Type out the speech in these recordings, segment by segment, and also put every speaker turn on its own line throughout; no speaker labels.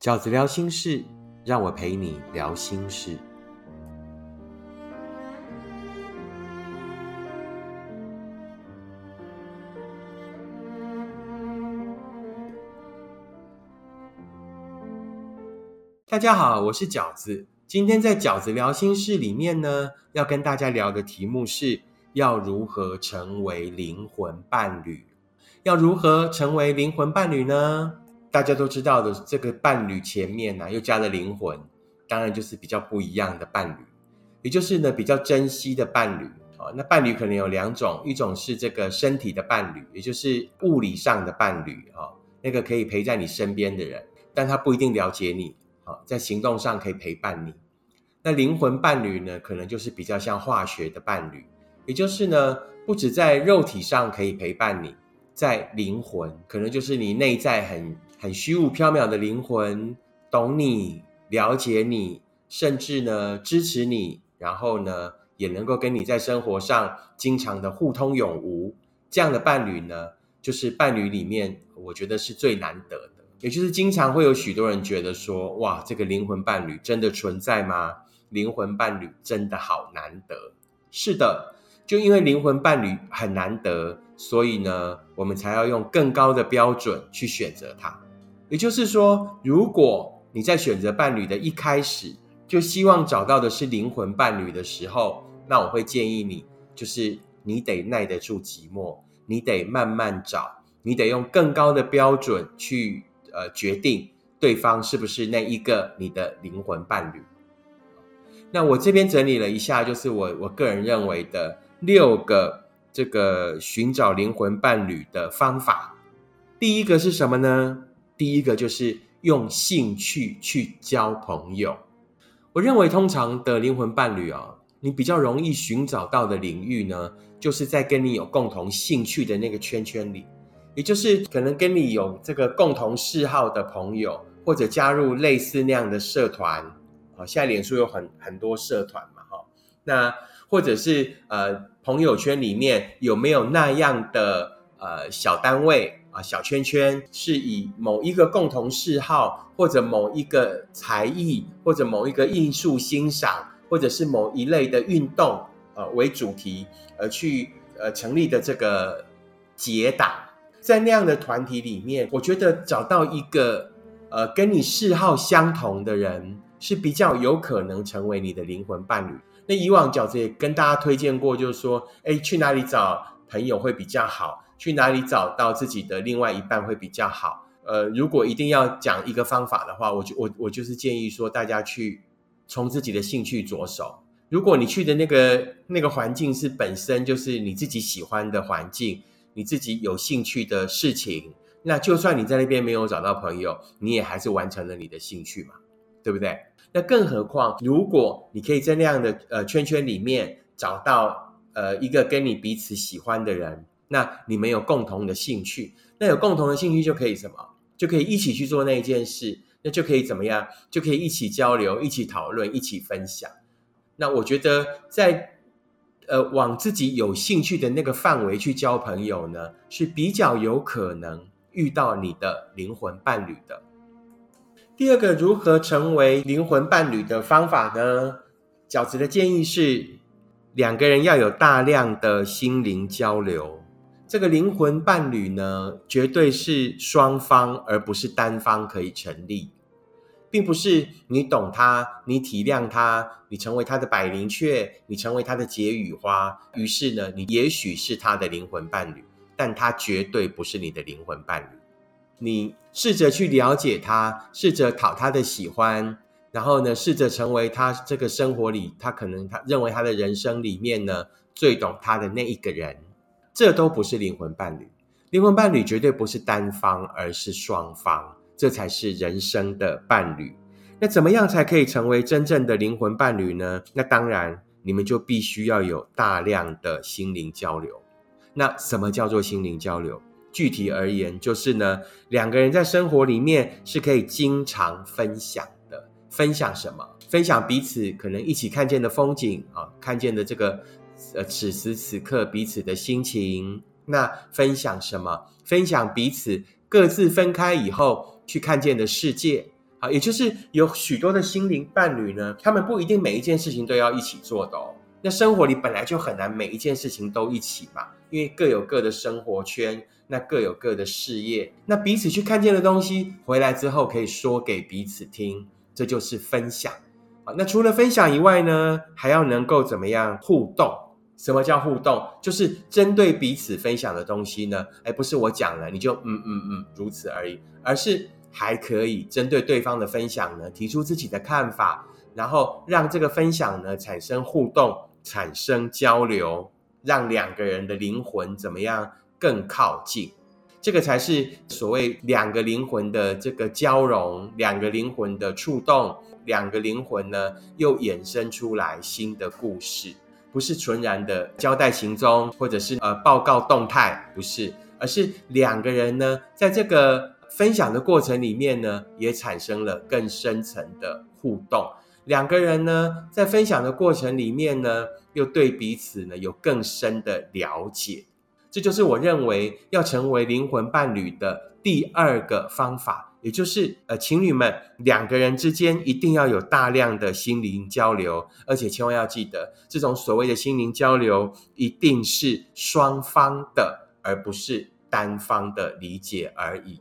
饺子聊心事，让我陪你聊心事。大家好，我是饺子。今天在饺子聊心事里面呢，要跟大家聊的题目是要如何成为灵魂伴侣。要如何成为灵魂伴侣呢？大家都知道的，这个伴侣前面呢又加了灵魂，当然就是比较不一样的伴侣，也就是呢比较珍惜的伴侣啊。那伴侣可能有两种，一种是这个身体的伴侣，也就是物理上的伴侣啊，那个可以陪在你身边的人，但他不一定了解你啊，在行动上可以陪伴你。那灵魂伴侣呢，可能就是比较像化学的伴侣，也就是呢不止在肉体上可以陪伴你。在灵魂，可能就是你内在很很虚无缥缈的灵魂，懂你、了解你，甚至呢支持你，然后呢也能够跟你在生活上经常的互通有无。这样的伴侣呢，就是伴侣里面我觉得是最难得的。也就是经常会有许多人觉得说，哇，这个灵魂伴侣真的存在吗？灵魂伴侣真的好难得。是的。就因为灵魂伴侣很难得，所以呢，我们才要用更高的标准去选择它。也就是说，如果你在选择伴侣的一开始就希望找到的是灵魂伴侣的时候，那我会建议你，就是你得耐得住寂寞，你得慢慢找，你得用更高的标准去呃决定对方是不是那一个你的灵魂伴侣。那我这边整理了一下，就是我我个人认为的。六个这个寻找灵魂伴侣的方法，第一个是什么呢？第一个就是用兴趣去交朋友。我认为通常的灵魂伴侣啊，你比较容易寻找到的领域呢，就是在跟你有共同兴趣的那个圈圈里，也就是可能跟你有这个共同嗜好的朋友，或者加入类似那样的社团。好，现在脸书有很很多社团嘛，哈，那。或者是呃朋友圈里面有没有那样的呃小单位小圈圈，是以某一个共同嗜好，或者某一个才艺，或者某一个艺术欣赏，或者是某一类的运动呃为主题而去呃成立的这个结党，在那样的团体里面，我觉得找到一个呃跟你嗜好相同的人是比较有可能成为你的灵魂伴侣。那以往饺子也跟大家推荐过，就是说，哎，去哪里找朋友会比较好？去哪里找到自己的另外一半会比较好？呃，如果一定要讲一个方法的话，我就我我就是建议说，大家去从自己的兴趣着手。如果你去的那个那个环境是本身就是你自己喜欢的环境，你自己有兴趣的事情，那就算你在那边没有找到朋友，你也还是完成了你的兴趣嘛，对不对？那更何况，如果你可以在那样的呃圈圈里面找到呃一个跟你彼此喜欢的人，那你们有共同的兴趣，那有共同的兴趣就可以什么？就可以一起去做那一件事，那就可以怎么样？就可以一起交流、一起讨论、一起分享。那我觉得，在呃往自己有兴趣的那个范围去交朋友呢，是比较有可能遇到你的灵魂伴侣的。第二个如何成为灵魂伴侣的方法呢？饺子的建议是，两个人要有大量的心灵交流。这个灵魂伴侣呢，绝对是双方而不是单方可以成立，并不是你懂他，你体谅他，你成为他的百灵雀，你成为他的解语花，于是呢，你也许是他的灵魂伴侣，但他绝对不是你的灵魂伴侣。你试着去了解他，试着讨他的喜欢，然后呢，试着成为他这个生活里，他可能他认为他的人生里面呢最懂他的那一个人，这都不是灵魂伴侣。灵魂伴侣绝对不是单方，而是双方，这才是人生的伴侣。那怎么样才可以成为真正的灵魂伴侣呢？那当然，你们就必须要有大量的心灵交流。那什么叫做心灵交流？具体而言，就是呢，两个人在生活里面是可以经常分享的。分享什么？分享彼此可能一起看见的风景啊，看见的这个呃，此时此刻彼此的心情。那分享什么？分享彼此各自分开以后去看见的世界，好，也就是有许多的心灵伴侣呢，他们不一定每一件事情都要一起做的哦。那生活里本来就很难每一件事情都一起嘛，因为各有各的生活圈，那各有各的事业，那彼此去看见的东西，回来之后可以说给彼此听，这就是分享。好，那除了分享以外呢，还要能够怎么样互动？什么叫互动？就是针对彼此分享的东西呢，哎，不是我讲了你就嗯嗯嗯如此而已，而是还可以针对对方的分享呢，提出自己的看法，然后让这个分享呢产生互动。产生交流，让两个人的灵魂怎么样更靠近？这个才是所谓两个灵魂的这个交融，两个灵魂的触动，两个灵魂呢又衍生出来新的故事，不是纯然的交代行踪，或者是呃报告动态，不是，而是两个人呢在这个分享的过程里面呢，也产生了更深层的互动。两个人呢，在分享的过程里面呢，又对彼此呢有更深的了解，这就是我认为要成为灵魂伴侣的第二个方法，也就是呃，情侣们两个人之间一定要有大量的心灵交流，而且千万要记得，这种所谓的心灵交流一定是双方的，而不是单方的理解而已。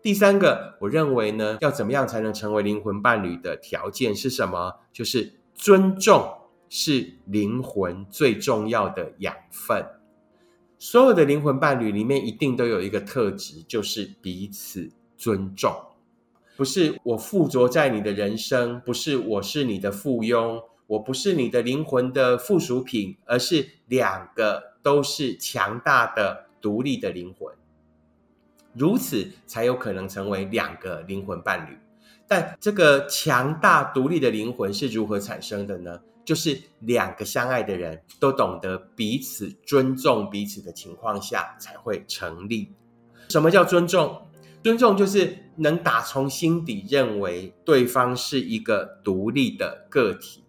第三个，我认为呢，要怎么样才能成为灵魂伴侣的条件是什么？就是尊重是灵魂最重要的养分。所有的灵魂伴侣里面，一定都有一个特质，就是彼此尊重。不是我附着在你的人生，不是我是你的附庸，我不是你的灵魂的附属品，而是两个都是强大的、独立的灵魂。如此才有可能成为两个灵魂伴侣，但这个强大独立的灵魂是如何产生的呢？就是两个相爱的人都懂得彼此尊重彼此的情况下才会成立。什么叫尊重？尊重就是能打从心底认为对方是一个独立的个体。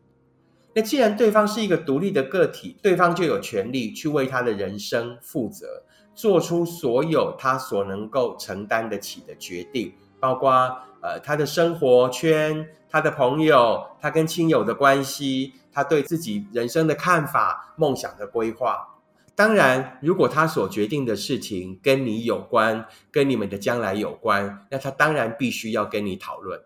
那既然对方是一个独立的个体，对方就有权利去为他的人生负责。做出所有他所能够承担得起的决定，包括呃他的生活圈、他的朋友、他跟亲友的关系、他对自己人生的看法、梦想的规划。当然，如果他所决定的事情跟你有关、跟你们的将来有关，那他当然必须要跟你讨论。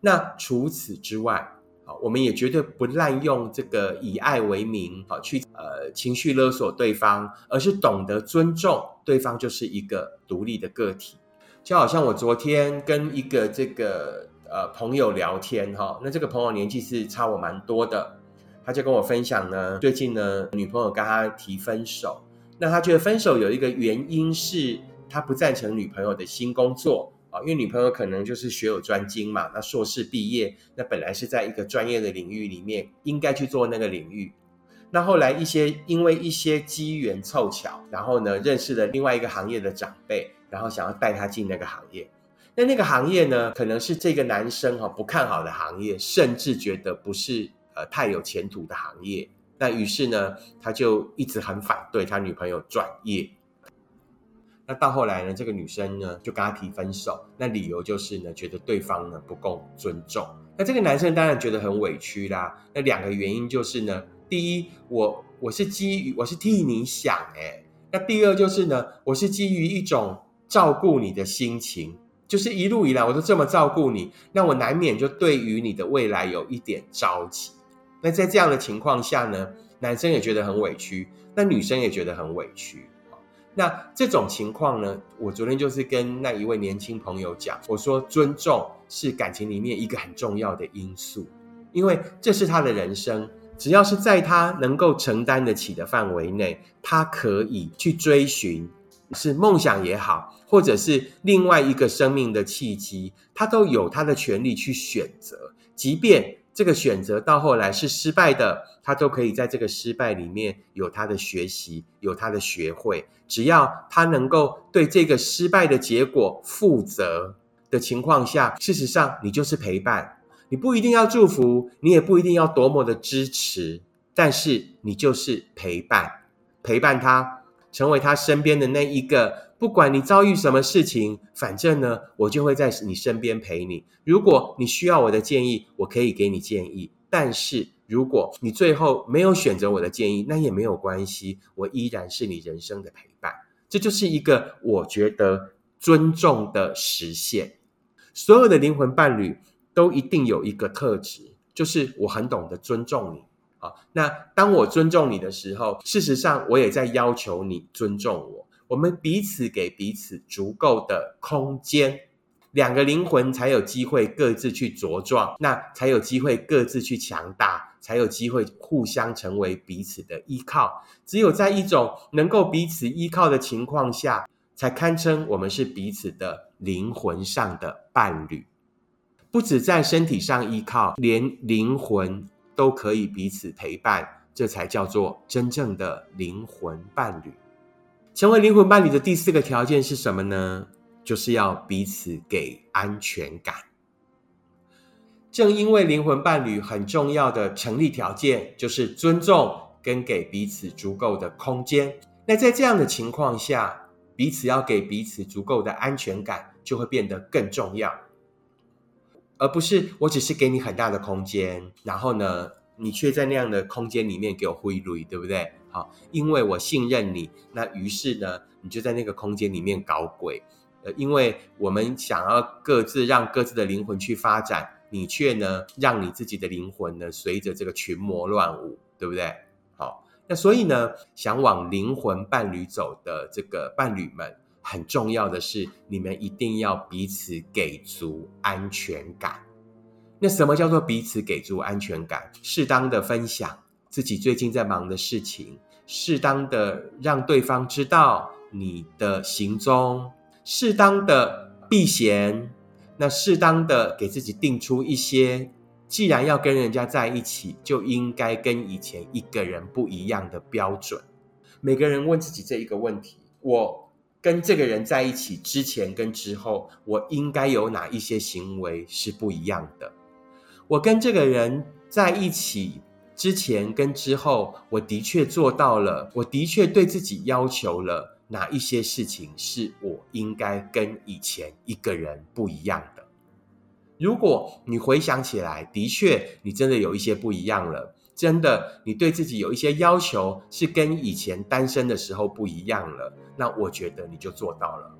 那除此之外，好，我们也绝对不滥用这个以爱为名，好去呃情绪勒索对方，而是懂得尊重对方，就是一个独立的个体。就好像我昨天跟一个这个呃朋友聊天哈，那这个朋友年纪是差我蛮多的，他就跟我分享呢，最近呢女朋友跟他提分手，那他觉得分手有一个原因是他不赞成女朋友的新工作啊。因为女朋友可能就是学有专精嘛，那硕士毕业，那本来是在一个专业的领域里面，应该去做那个领域。那后来一些因为一些机缘凑巧，然后呢认识了另外一个行业的长辈，然后想要带他进那个行业。那那个行业呢，可能是这个男生哈不看好的行业，甚至觉得不是呃太有前途的行业。那于是呢，他就一直很反对他女朋友转业。那到后来呢，这个女生呢就跟他提分手，那理由就是呢，觉得对方呢不够尊重。那这个男生当然觉得很委屈啦。那两个原因就是呢，第一，我我是基于我是替你想哎，那第二就是呢，我是基于一种照顾你的心情，就是一路以来我都这么照顾你，那我难免就对于你的未来有一点着急。那在这样的情况下呢，男生也觉得很委屈，那女生也觉得很委屈。那这种情况呢？我昨天就是跟那一位年轻朋友讲，我说尊重是感情里面一个很重要的因素，因为这是他的人生，只要是在他能够承担得起的范围内，他可以去追寻，是梦想也好，或者是另外一个生命的契机，他都有他的权利去选择，即便。这个选择到后来是失败的，他都可以在这个失败里面有他的学习，有他的学会。只要他能够对这个失败的结果负责的情况下，事实上你就是陪伴，你不一定要祝福，你也不一定要多么的支持，但是你就是陪伴，陪伴他成为他身边的那一个。不管你遭遇什么事情，反正呢，我就会在你身边陪你。如果你需要我的建议，我可以给你建议。但是如果你最后没有选择我的建议，那也没有关系，我依然是你人生的陪伴。这就是一个我觉得尊重的实现。所有的灵魂伴侣都一定有一个特质，就是我很懂得尊重你。那当我尊重你的时候，事实上我也在要求你尊重我。我们彼此给彼此足够的空间，两个灵魂才有机会各自去茁壮，那才有机会各自去强大，才有机会互相成为彼此的依靠。只有在一种能够彼此依靠的情况下，才堪称我们是彼此的灵魂上的伴侣。不止在身体上依靠，连灵魂都可以彼此陪伴，这才叫做真正的灵魂伴侣。成为灵魂伴侣的第四个条件是什么呢？就是要彼此给安全感。正因为灵魂伴侣很重要的成立条件就是尊重跟给彼此足够的空间。那在这样的情况下，彼此要给彼此足够的安全感就会变得更重要，而不是我只是给你很大的空间，然后呢，你却在那样的空间里面给我挥泪，对不对？好，因为我信任你，那于是呢，你就在那个空间里面搞鬼。呃，因为我们想要各自让各自的灵魂去发展，你却呢，让你自己的灵魂呢，随着这个群魔乱舞，对不对？好，那所以呢，想往灵魂伴侣走的这个伴侣们，很重要的是，你们一定要彼此给足安全感。那什么叫做彼此给足安全感？适当的分享自己最近在忙的事情。适当的让对方知道你的行踪，适当的避嫌，那适当的给自己定出一些，既然要跟人家在一起，就应该跟以前一个人不一样的标准。每个人问自己这一个问题：我跟这个人在一起之前跟之后，我应该有哪一些行为是不一样的？我跟这个人在一起。之前跟之后，我的确做到了，我的确对自己要求了哪一些事情是我应该跟以前一个人不一样的。如果你回想起来，的确你真的有一些不一样了，真的你对自己有一些要求是跟以前单身的时候不一样了，那我觉得你就做到了。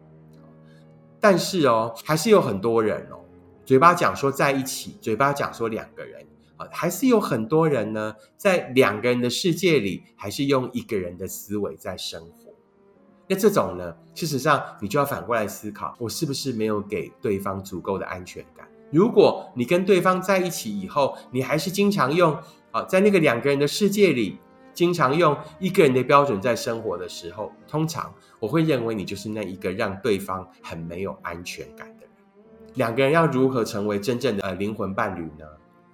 但是哦，还是有很多人哦，嘴巴讲说在一起，嘴巴讲说两个人。啊，还是有很多人呢，在两个人的世界里，还是用一个人的思维在生活。那这种呢，事实上你就要反过来思考：我是不是没有给对方足够的安全感？如果你跟对方在一起以后，你还是经常用啊，在那个两个人的世界里，经常用一个人的标准在生活的时候，通常我会认为你就是那一个让对方很没有安全感的人。两个人要如何成为真正的呃灵魂伴侣呢？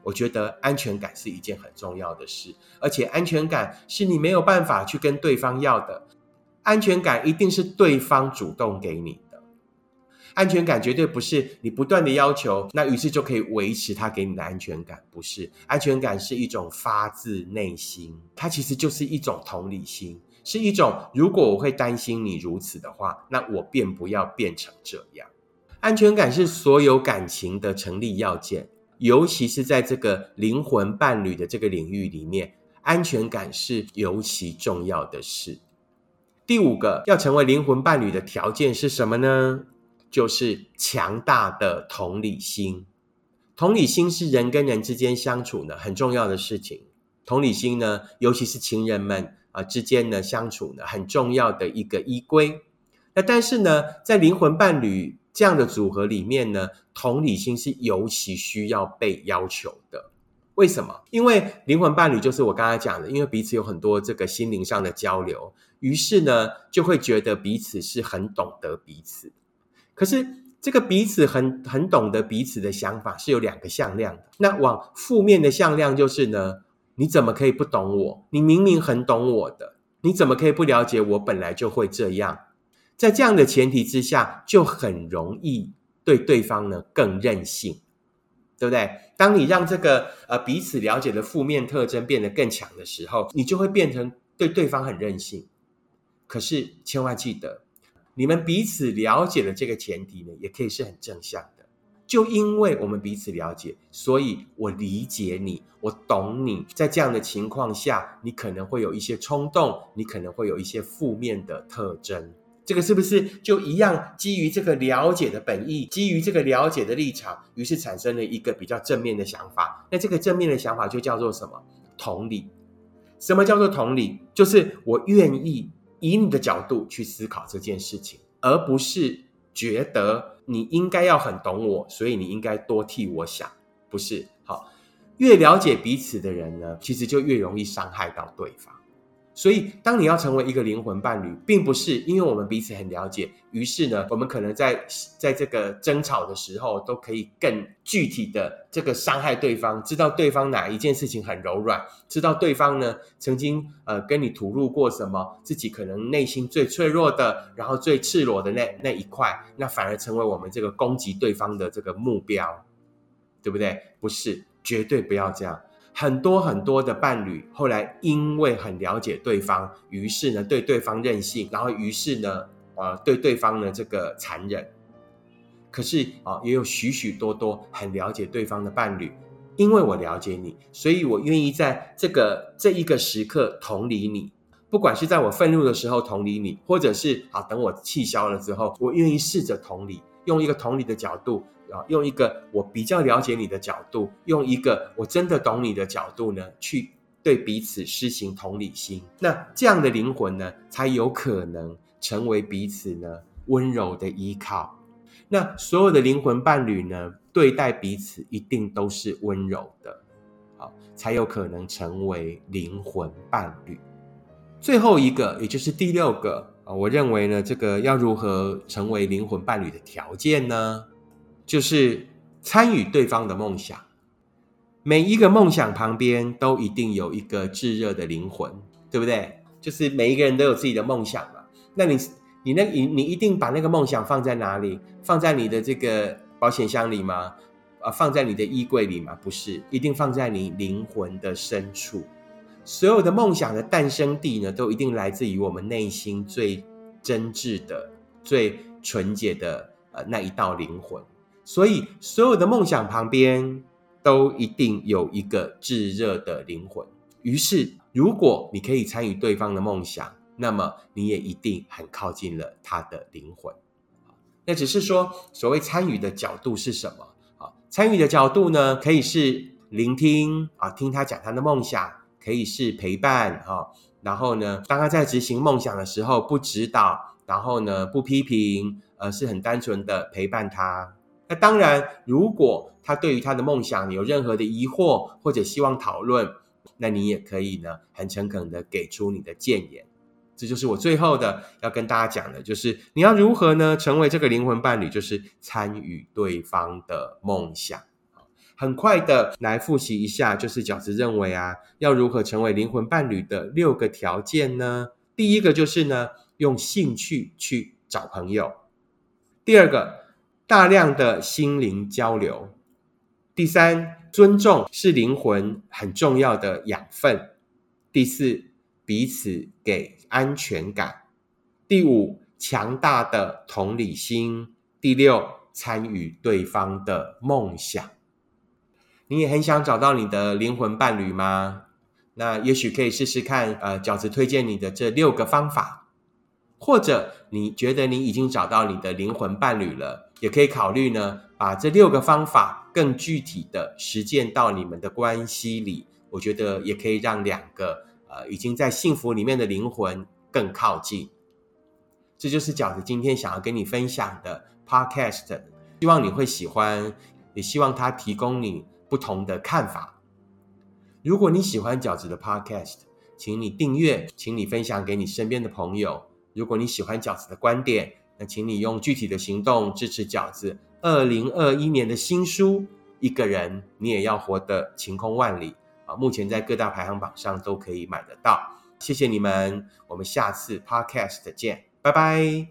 我觉得安全感是一件很重要的事，而且安全感是你没有办法去跟对方要的，安全感一定是对方主动给你。安全感绝对不是你不断的要求，那于是就可以维持他给你的安全感，不是。安全感是一种发自内心，它其实就是一种同理心，是一种如果我会担心你如此的话，那我便不要变成这样。安全感是所有感情的成立要件。尤其是在这个灵魂伴侣的这个领域里面，安全感是尤其重要的事。第五个要成为灵魂伴侣的条件是什么呢？就是强大的同理心。同理心是人跟人之间相处呢很重要的事情。同理心呢，尤其是情人们啊之间呢相处呢很重要的一个依归。那但是呢，在灵魂伴侣。这样的组合里面呢，同理心是尤其需要被要求的。为什么？因为灵魂伴侣就是我刚才讲的，因为彼此有很多这个心灵上的交流，于是呢，就会觉得彼此是很懂得彼此。可是这个彼此很很懂得彼此的想法是有两个向量。那往负面的向量就是呢，你怎么可以不懂我？你明明很懂我的，你怎么可以不了解我本来就会这样？在这样的前提之下，就很容易对对方呢更任性，对不对？当你让这个呃彼此了解的负面特征变得更强的时候，你就会变成对对方很任性。可是千万记得，你们彼此了解的这个前提呢，也可以是很正向的。就因为我们彼此了解，所以我理解你，我懂你。在这样的情况下，你可能会有一些冲动，你可能会有一些负面的特征。这个是不是就一样？基于这个了解的本意，基于这个了解的立场，于是产生了一个比较正面的想法。那这个正面的想法就叫做什么？同理。什么叫做同理？就是我愿意以你的角度去思考这件事情，而不是觉得你应该要很懂我，所以你应该多替我想。不是，好，越了解彼此的人呢，其实就越容易伤害到对方。所以，当你要成为一个灵魂伴侣，并不是因为我们彼此很了解，于是呢，我们可能在在这个争吵的时候，都可以更具体的这个伤害对方，知道对方哪一件事情很柔软，知道对方呢曾经呃跟你吐露过什么，自己可能内心最脆弱的，然后最赤裸的那那一块，那反而成为我们这个攻击对方的这个目标，对不对？不是，绝对不要这样。很多很多的伴侣后来因为很了解对方，于是呢对对方任性，然后于是呢呃对对方呢这个残忍。可是啊也有许许多多很了解对方的伴侣，因为我了解你，所以我愿意在这个这一个时刻同理你，不管是在我愤怒的时候同理你，或者是啊等我气消了之后，我愿意试着同理，用一个同理的角度。啊，用一个我比较了解你的角度，用一个我真的懂你的角度呢，去对彼此施行同理心。那这样的灵魂呢，才有可能成为彼此呢温柔的依靠。那所有的灵魂伴侣呢，对待彼此一定都是温柔的，好，才有可能成为灵魂伴侣。最后一个，也就是第六个啊，我认为呢，这个要如何成为灵魂伴侣的条件呢？就是参与对方的梦想，每一个梦想旁边都一定有一个炙热的灵魂，对不对？就是每一个人都有自己的梦想嘛。那你，你那，你你一定把那个梦想放在哪里？放在你的这个保险箱里吗？啊，放在你的衣柜里吗？不是，一定放在你灵魂的深处。所有的梦想的诞生地呢，都一定来自于我们内心最真挚的、最纯洁的呃那一道灵魂。所以，所有的梦想旁边都一定有一个炙热的灵魂。于是，如果你可以参与对方的梦想，那么你也一定很靠近了他的灵魂。那只是说，所谓参与的角度是什么？啊，参与的角度呢，可以是聆听啊，听他讲他的梦想；可以是陪伴啊，然后呢，当他在执行梦想的时候，不指导，然后呢，不批评，而是很单纯的陪伴他。那当然，如果他对于他的梦想有任何的疑惑或者希望讨论，那你也可以呢，很诚恳的给出你的建言。这就是我最后的要跟大家讲的，就是你要如何呢成为这个灵魂伴侣，就是参与对方的梦想。很快的来复习一下，就是饺子认为啊，要如何成为灵魂伴侣的六个条件呢？第一个就是呢，用兴趣去找朋友。第二个。大量的心灵交流。第三，尊重是灵魂很重要的养分。第四，彼此给安全感。第五，强大的同理心。第六，参与对方的梦想。你也很想找到你的灵魂伴侣吗？那也许可以试试看，呃，饺子推荐你的这六个方法，或者你觉得你已经找到你的灵魂伴侣了。也可以考虑呢，把这六个方法更具体的实践到你们的关系里。我觉得也可以让两个呃已经在幸福里面的灵魂更靠近。这就是饺子今天想要跟你分享的 Podcast，希望你会喜欢，也希望它提供你不同的看法。如果你喜欢饺子的 Podcast，请你订阅，请你分享给你身边的朋友。如果你喜欢饺子的观点，那请你用具体的行动支持饺子二零二一年的新书《一个人你也要活得晴空万里》啊，目前在各大排行榜上都可以买得到。谢谢你们，我们下次 Podcast 见，拜拜。